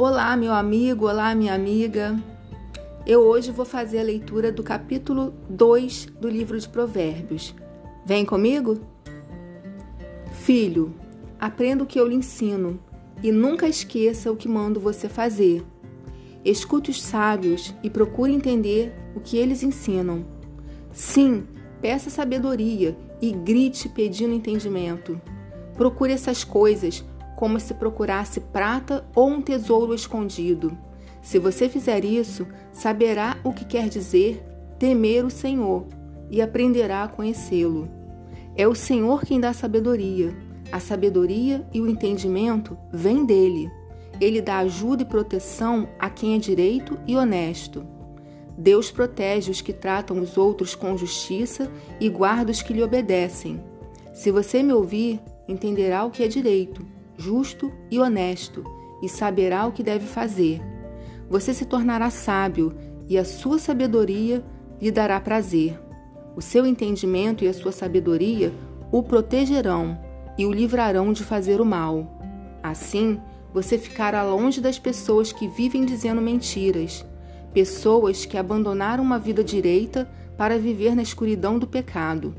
Olá, meu amigo, olá, minha amiga. Eu hoje vou fazer a leitura do capítulo 2 do livro de Provérbios. Vem comigo? Filho, aprenda o que eu lhe ensino e nunca esqueça o que mando você fazer. Escute os sábios e procure entender o que eles ensinam. Sim, peça sabedoria e grite pedindo entendimento. Procure essas coisas como se procurasse prata ou um tesouro escondido. Se você fizer isso, saberá o que quer dizer temer o Senhor e aprenderá a conhecê-lo. É o Senhor quem dá sabedoria. A sabedoria e o entendimento vêm dele. Ele dá ajuda e proteção a quem é direito e honesto. Deus protege os que tratam os outros com justiça e guarda os que lhe obedecem. Se você me ouvir, entenderá o que é direito, justo e honesto, e saberá o que deve fazer. Você se tornará sábio, e a sua sabedoria lhe dará prazer. O seu entendimento e a sua sabedoria o protegerão e o livrarão de fazer o mal. Assim, você ficará longe das pessoas que vivem dizendo mentiras, pessoas que abandonaram uma vida direita para viver na escuridão do pecado,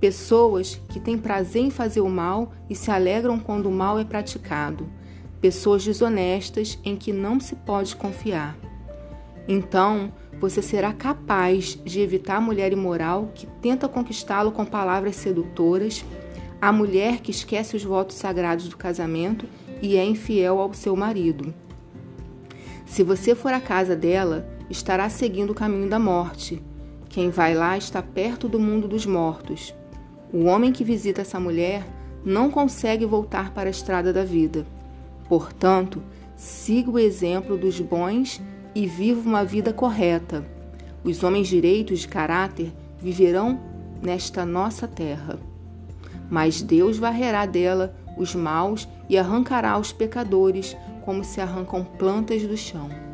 pessoas que têm prazer em fazer o mal e se alegram quando o mal é praticado, pessoas desonestas em que não se pode confiar. Então, você será capaz de evitar a mulher imoral que tenta conquistá-lo com palavras sedutoras, a mulher que esquece os votos sagrados do casamento e é infiel ao seu marido. Se você for à casa dela, estará seguindo o caminho da morte. Quem vai lá está perto do mundo dos mortos. O homem que visita essa mulher não consegue voltar para a estrada da vida. Portanto, siga o exemplo dos bons e viva uma vida correta. Os homens direitos de caráter viverão nesta nossa terra. Mas Deus varrerá dela os maus e arrancará os pecadores como se arrancam plantas do chão.